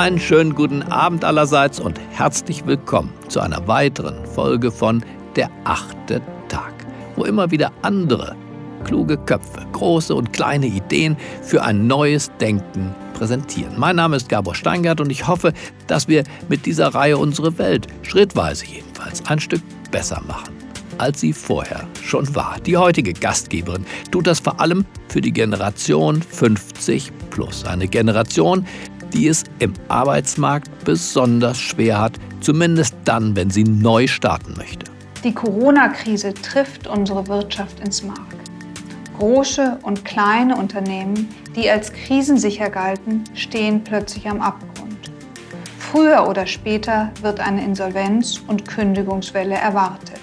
Einen schönen guten Abend allerseits und herzlich willkommen zu einer weiteren Folge von Der achte Tag, wo immer wieder andere kluge Köpfe, große und kleine Ideen für ein neues Denken präsentieren. Mein Name ist Gabor Steingart und ich hoffe, dass wir mit dieser Reihe unsere Welt, schrittweise jedenfalls, ein Stück besser machen als sie vorher schon war. Die heutige Gastgeberin tut das vor allem für die Generation 50 plus. Eine Generation, die es im Arbeitsmarkt besonders schwer hat, zumindest dann, wenn sie neu starten möchte. Die Corona-Krise trifft unsere Wirtschaft ins Mark. Große und kleine Unternehmen, die als krisensicher galten, stehen plötzlich am Abgrund. Früher oder später wird eine Insolvenz- und Kündigungswelle erwartet.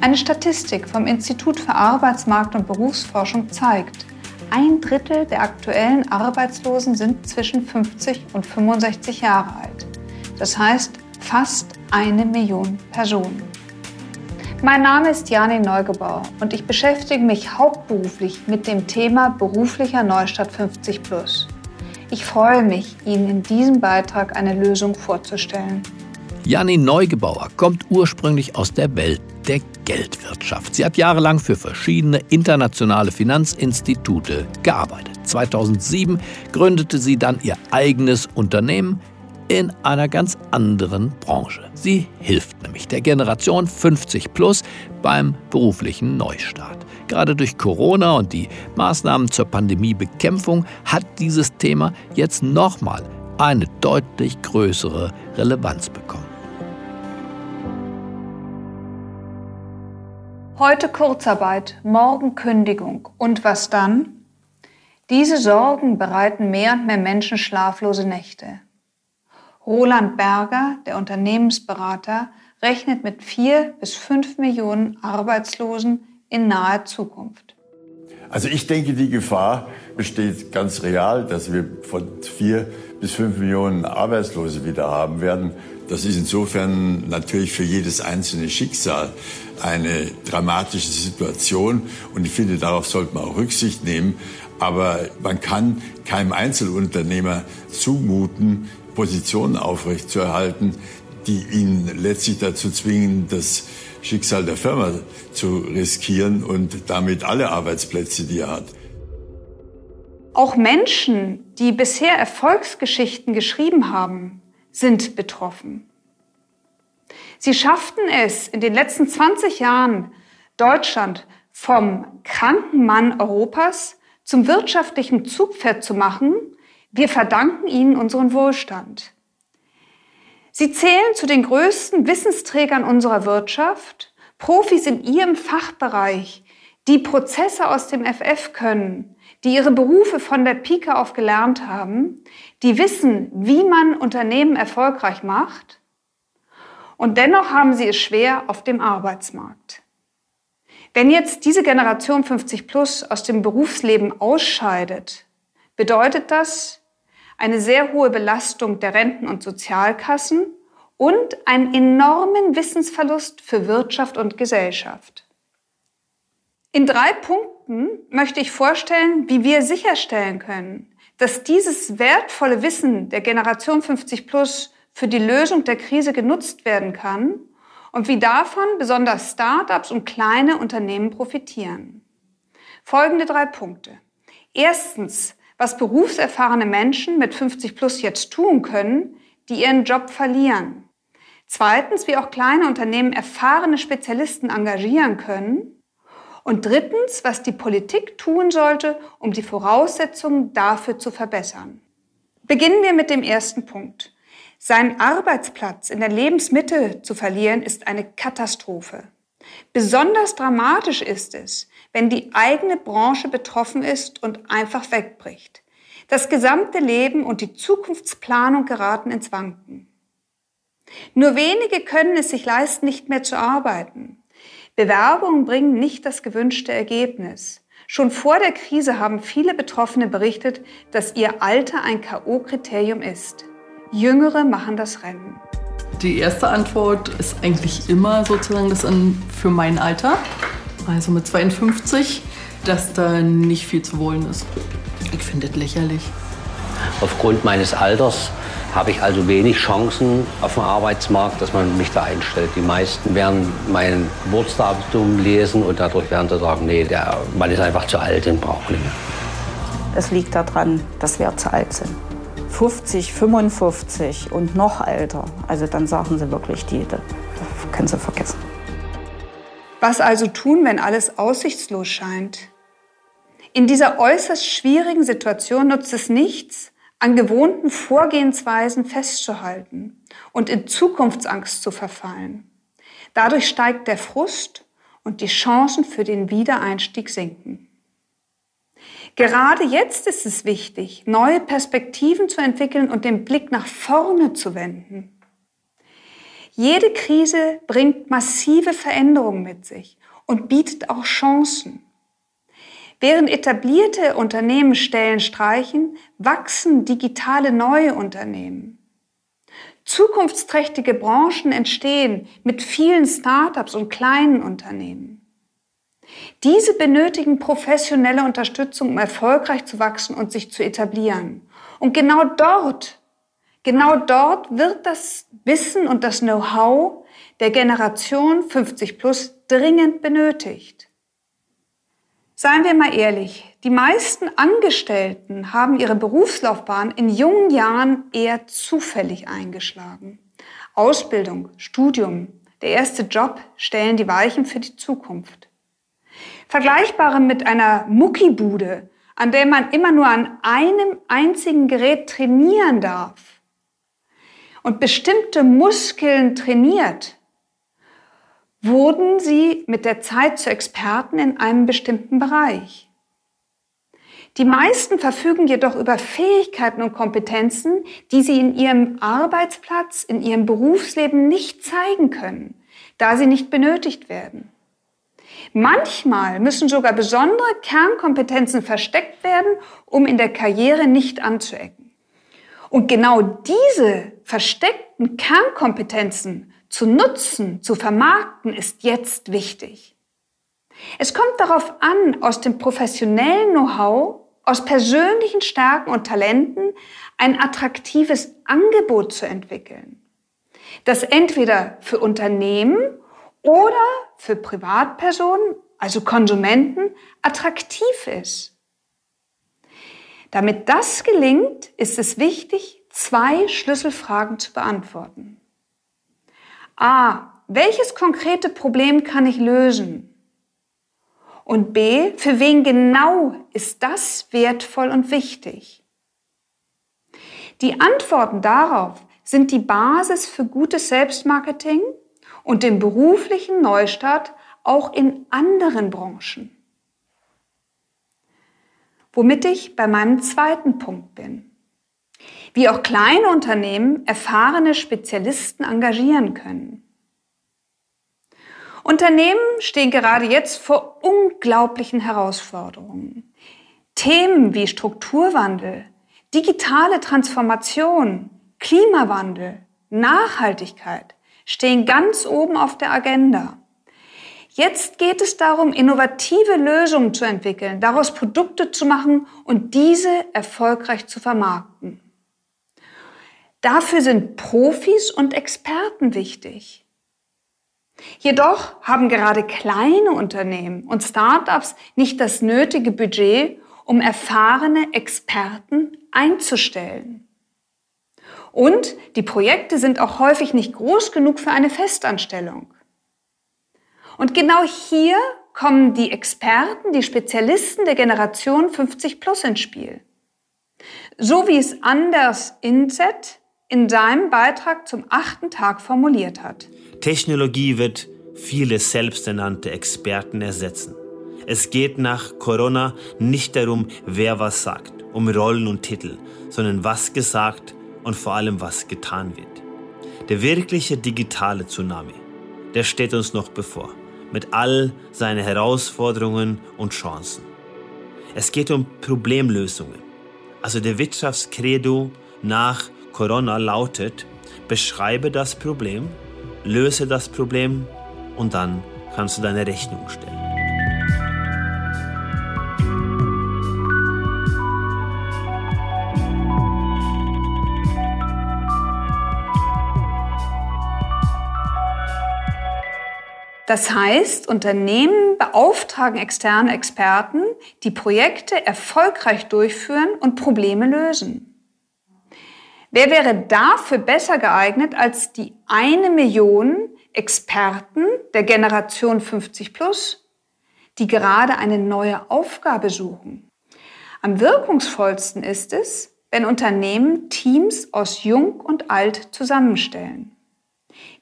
Eine Statistik vom Institut für Arbeitsmarkt und Berufsforschung zeigt, ein Drittel der aktuellen Arbeitslosen sind zwischen 50 und 65 Jahre alt. Das heißt fast eine Million Personen. Mein Name ist Jani Neugebauer und ich beschäftige mich hauptberuflich mit dem Thema beruflicher Neustart 50 Plus. Ich freue mich, Ihnen in diesem Beitrag eine Lösung vorzustellen. Janni Neugebauer kommt ursprünglich aus der Welt der Geldwirtschaft. Sie hat jahrelang für verschiedene internationale Finanzinstitute gearbeitet. 2007 gründete sie dann ihr eigenes Unternehmen in einer ganz anderen Branche. Sie hilft nämlich der Generation 50 plus beim beruflichen Neustart. Gerade durch Corona und die Maßnahmen zur Pandemiebekämpfung hat dieses Thema jetzt nochmal eine deutlich größere Relevanz bekommen. Heute Kurzarbeit, morgen Kündigung. Und was dann? Diese Sorgen bereiten mehr und mehr Menschen schlaflose Nächte. Roland Berger, der Unternehmensberater, rechnet mit vier bis fünf Millionen Arbeitslosen in naher Zukunft. Also ich denke, die Gefahr besteht ganz real, dass wir von vier bis fünf Millionen Arbeitslose wieder haben werden. Das ist insofern natürlich für jedes einzelne Schicksal eine dramatische Situation und ich finde, darauf sollte man auch Rücksicht nehmen. Aber man kann keinem Einzelunternehmer zumuten, Positionen aufrechtzuerhalten, die ihn letztlich dazu zwingen, das Schicksal der Firma zu riskieren und damit alle Arbeitsplätze, die er hat. Auch Menschen, die bisher Erfolgsgeschichten geschrieben haben, sind betroffen. Sie schafften es in den letzten 20 Jahren, Deutschland vom kranken Mann Europas zum wirtschaftlichen Zugpferd zu machen. Wir verdanken ihnen unseren Wohlstand. Sie zählen zu den größten Wissensträgern unserer Wirtschaft, Profis in ihrem Fachbereich, die Prozesse aus dem FF können, die ihre Berufe von der Pike auf gelernt haben, die wissen, wie man Unternehmen erfolgreich macht. Und dennoch haben sie es schwer auf dem Arbeitsmarkt. Wenn jetzt diese Generation 50 plus aus dem Berufsleben ausscheidet, bedeutet das eine sehr hohe Belastung der Renten- und Sozialkassen und einen enormen Wissensverlust für Wirtschaft und Gesellschaft. In drei Punkten möchte ich vorstellen, wie wir sicherstellen können, dass dieses wertvolle Wissen der Generation 50 Plus für die Lösung der Krise genutzt werden kann und wie davon besonders Startups und kleine Unternehmen profitieren. Folgende drei Punkte. Erstens, was berufserfahrene Menschen mit 50 Plus jetzt tun können, die ihren Job verlieren. Zweitens, wie auch kleine Unternehmen erfahrene Spezialisten engagieren können. Und drittens, was die Politik tun sollte, um die Voraussetzungen dafür zu verbessern. Beginnen wir mit dem ersten Punkt. Seinen Arbeitsplatz in der Lebensmitte zu verlieren, ist eine Katastrophe. Besonders dramatisch ist es, wenn die eigene Branche betroffen ist und einfach wegbricht. Das gesamte Leben und die Zukunftsplanung geraten ins Wanken. Nur wenige können es sich leisten, nicht mehr zu arbeiten. Bewerbungen bringen nicht das gewünschte Ergebnis. Schon vor der Krise haben viele Betroffene berichtet, dass ihr Alter ein KO-Kriterium ist. Jüngere machen das Rennen. Die erste Antwort ist eigentlich immer sozusagen das für mein Alter, also mit 52, dass da nicht viel zu wollen ist. Ich finde es lächerlich. Aufgrund meines Alters habe ich also wenig Chancen auf dem Arbeitsmarkt, dass man mich da einstellt. Die meisten werden mein Geburtsdatum lesen und dadurch werden sie sagen, nee, der Mann ist einfach zu alt und braucht nicht mehr. Es liegt daran, dass wir zu alt sind. 50, 55 und noch älter. Also dann sagen sie wirklich, die, das können sie vergessen. Was also tun, wenn alles aussichtslos scheint? In dieser äußerst schwierigen Situation nutzt es nichts, an gewohnten Vorgehensweisen festzuhalten und in Zukunftsangst zu verfallen. Dadurch steigt der Frust und die Chancen für den Wiedereinstieg sinken. Gerade jetzt ist es wichtig, neue Perspektiven zu entwickeln und den Blick nach vorne zu wenden. Jede Krise bringt massive Veränderungen mit sich und bietet auch Chancen. Während etablierte Unternehmen Stellen streichen, wachsen digitale neue Unternehmen. Zukunftsträchtige Branchen entstehen mit vielen Startups und kleinen Unternehmen. Diese benötigen professionelle Unterstützung, um erfolgreich zu wachsen und sich zu etablieren. Und genau dort, genau dort wird das Wissen und das Know-how der Generation 50 plus dringend benötigt. Seien wir mal ehrlich, die meisten Angestellten haben ihre Berufslaufbahn in jungen Jahren eher zufällig eingeschlagen. Ausbildung, Studium, der erste Job stellen die Weichen für die Zukunft. Vergleichbare mit einer Muckibude, an der man immer nur an einem einzigen Gerät trainieren darf und bestimmte Muskeln trainiert, wurden sie mit der Zeit zu Experten in einem bestimmten Bereich. Die meisten verfügen jedoch über Fähigkeiten und Kompetenzen, die sie in ihrem Arbeitsplatz, in ihrem Berufsleben nicht zeigen können, da sie nicht benötigt werden. Manchmal müssen sogar besondere Kernkompetenzen versteckt werden, um in der Karriere nicht anzuecken. Und genau diese versteckten Kernkompetenzen zu nutzen, zu vermarkten, ist jetzt wichtig. Es kommt darauf an, aus dem professionellen Know-how, aus persönlichen Stärken und Talenten ein attraktives Angebot zu entwickeln, das entweder für Unternehmen oder für Privatpersonen, also Konsumenten, attraktiv ist. Damit das gelingt, ist es wichtig, zwei Schlüsselfragen zu beantworten. A. Welches konkrete Problem kann ich lösen? Und B. Für wen genau ist das wertvoll und wichtig? Die Antworten darauf sind die Basis für gutes Selbstmarketing und den beruflichen Neustart auch in anderen Branchen. Womit ich bei meinem zweiten Punkt bin wie auch kleine Unternehmen erfahrene Spezialisten engagieren können. Unternehmen stehen gerade jetzt vor unglaublichen Herausforderungen. Themen wie Strukturwandel, digitale Transformation, Klimawandel, Nachhaltigkeit stehen ganz oben auf der Agenda. Jetzt geht es darum, innovative Lösungen zu entwickeln, daraus Produkte zu machen und diese erfolgreich zu vermarkten. Dafür sind Profis und Experten wichtig. Jedoch haben gerade kleine Unternehmen und Startups nicht das nötige Budget, um erfahrene Experten einzustellen. Und die Projekte sind auch häufig nicht groß genug für eine Festanstellung. Und genau hier kommen die Experten, die Spezialisten der Generation 50 Plus ins Spiel. So wie es Anders Inset in seinem Beitrag zum achten Tag formuliert hat. Technologie wird viele selbsternannte Experten ersetzen. Es geht nach Corona nicht darum, wer was sagt, um Rollen und Titel, sondern was gesagt und vor allem was getan wird. Der wirkliche digitale Tsunami, der steht uns noch bevor, mit all seinen Herausforderungen und Chancen. Es geht um Problemlösungen, also der Wirtschaftskredo nach Corona lautet, beschreibe das Problem, löse das Problem und dann kannst du deine Rechnung stellen. Das heißt, Unternehmen beauftragen externe Experten, die Projekte erfolgreich durchführen und Probleme lösen. Wer wäre dafür besser geeignet als die eine Million Experten der Generation 50 plus, die gerade eine neue Aufgabe suchen? Am wirkungsvollsten ist es, wenn Unternehmen Teams aus Jung und Alt zusammenstellen.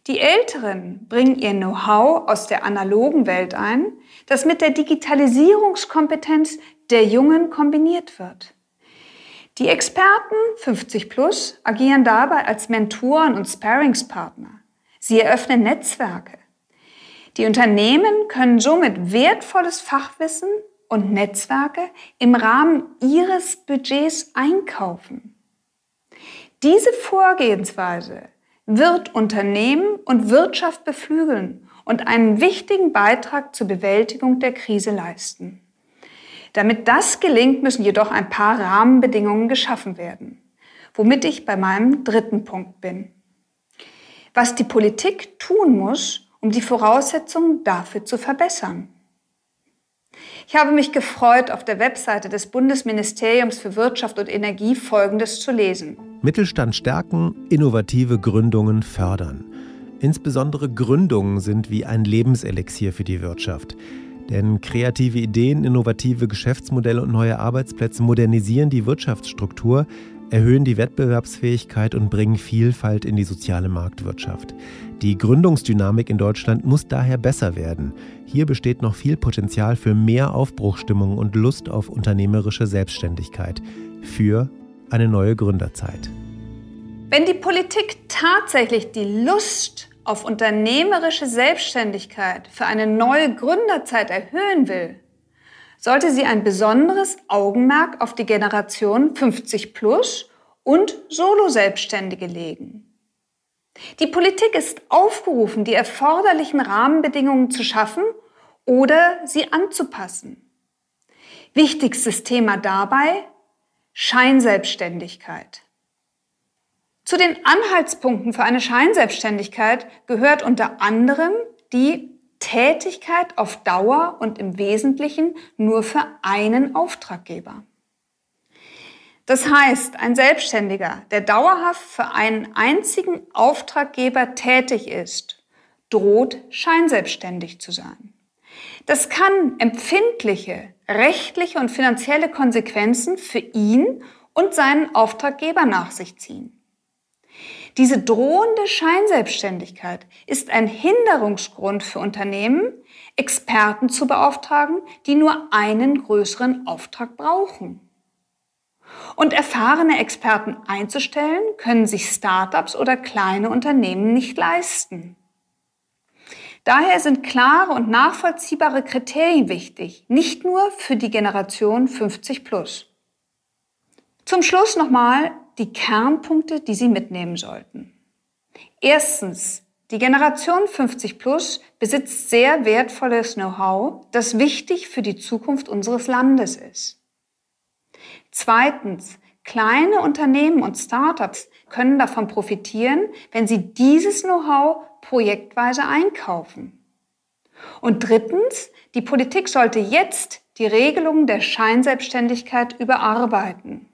Die Älteren bringen ihr Know-how aus der analogen Welt ein, das mit der Digitalisierungskompetenz der Jungen kombiniert wird. Die Experten 50 Plus agieren dabei als Mentoren und Sparingspartner. Sie eröffnen Netzwerke. Die Unternehmen können somit wertvolles Fachwissen und Netzwerke im Rahmen ihres Budgets einkaufen. Diese Vorgehensweise wird Unternehmen und Wirtschaft beflügeln und einen wichtigen Beitrag zur Bewältigung der Krise leisten. Damit das gelingt, müssen jedoch ein paar Rahmenbedingungen geschaffen werden, womit ich bei meinem dritten Punkt bin. Was die Politik tun muss, um die Voraussetzungen dafür zu verbessern. Ich habe mich gefreut, auf der Webseite des Bundesministeriums für Wirtschaft und Energie Folgendes zu lesen. Mittelstand stärken, innovative Gründungen fördern. Insbesondere Gründungen sind wie ein Lebenselixier für die Wirtschaft. Denn kreative Ideen, innovative Geschäftsmodelle und neue Arbeitsplätze modernisieren die Wirtschaftsstruktur, erhöhen die Wettbewerbsfähigkeit und bringen Vielfalt in die soziale Marktwirtschaft. Die Gründungsdynamik in Deutschland muss daher besser werden. Hier besteht noch viel Potenzial für mehr Aufbruchstimmung und Lust auf unternehmerische Selbstständigkeit. Für eine neue Gründerzeit. Wenn die Politik tatsächlich die Lust auf unternehmerische Selbstständigkeit für eine neue Gründerzeit erhöhen will, sollte sie ein besonderes Augenmerk auf die Generation 50 plus und Solo-Selbstständige legen. Die Politik ist aufgerufen, die erforderlichen Rahmenbedingungen zu schaffen oder sie anzupassen. Wichtigstes Thema dabei Scheinselbstständigkeit. Zu den Anhaltspunkten für eine Scheinselbstständigkeit gehört unter anderem die Tätigkeit auf Dauer und im Wesentlichen nur für einen Auftraggeber. Das heißt, ein Selbstständiger, der dauerhaft für einen einzigen Auftraggeber tätig ist, droht scheinselbstständig zu sein. Das kann empfindliche rechtliche und finanzielle Konsequenzen für ihn und seinen Auftraggeber nach sich ziehen. Diese drohende Scheinselbstständigkeit ist ein Hinderungsgrund für Unternehmen, Experten zu beauftragen, die nur einen größeren Auftrag brauchen. Und erfahrene Experten einzustellen, können sich Startups oder kleine Unternehmen nicht leisten. Daher sind klare und nachvollziehbare Kriterien wichtig, nicht nur für die Generation 50 plus. Zum Schluss nochmal die Kernpunkte, die Sie mitnehmen sollten. Erstens, die Generation 50 plus besitzt sehr wertvolles Know-how, das wichtig für die Zukunft unseres Landes ist. Zweitens, kleine Unternehmen und Startups können davon profitieren, wenn sie dieses Know-how projektweise einkaufen. Und drittens, die Politik sollte jetzt die Regelungen der Scheinselbstständigkeit überarbeiten.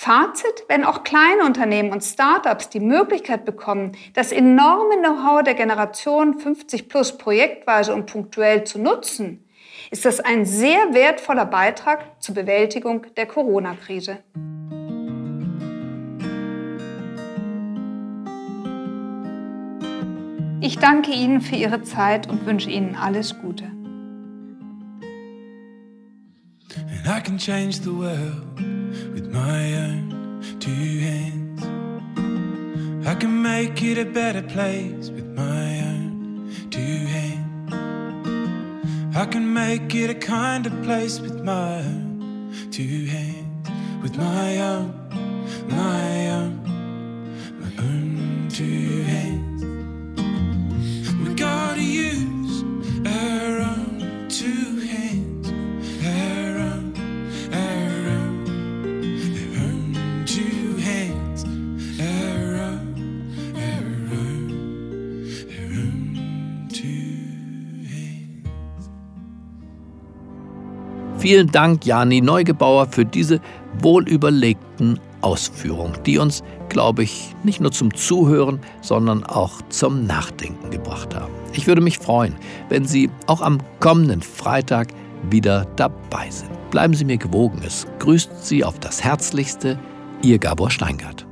Fazit, wenn auch kleine Unternehmen und Startups die Möglichkeit bekommen, das enorme Know-how der Generation 50 plus projektweise und punktuell zu nutzen, ist das ein sehr wertvoller Beitrag zur Bewältigung der Corona-Krise. Ich danke Ihnen für Ihre Zeit und wünsche Ihnen alles Gute. And I can change the world my own two hands. I can make it a better place with my own two hands. I can make it a kinder place with my own two hands. With my own, my own, my own two hands. Vielen Dank, Jani Neugebauer, für diese wohlüberlegten Ausführungen, die uns, glaube ich, nicht nur zum Zuhören, sondern auch zum Nachdenken gebracht haben. Ich würde mich freuen, wenn Sie auch am kommenden Freitag wieder dabei sind. Bleiben Sie mir gewogen. Es grüßt Sie auf das Herzlichste, Ihr Gabor Steingart.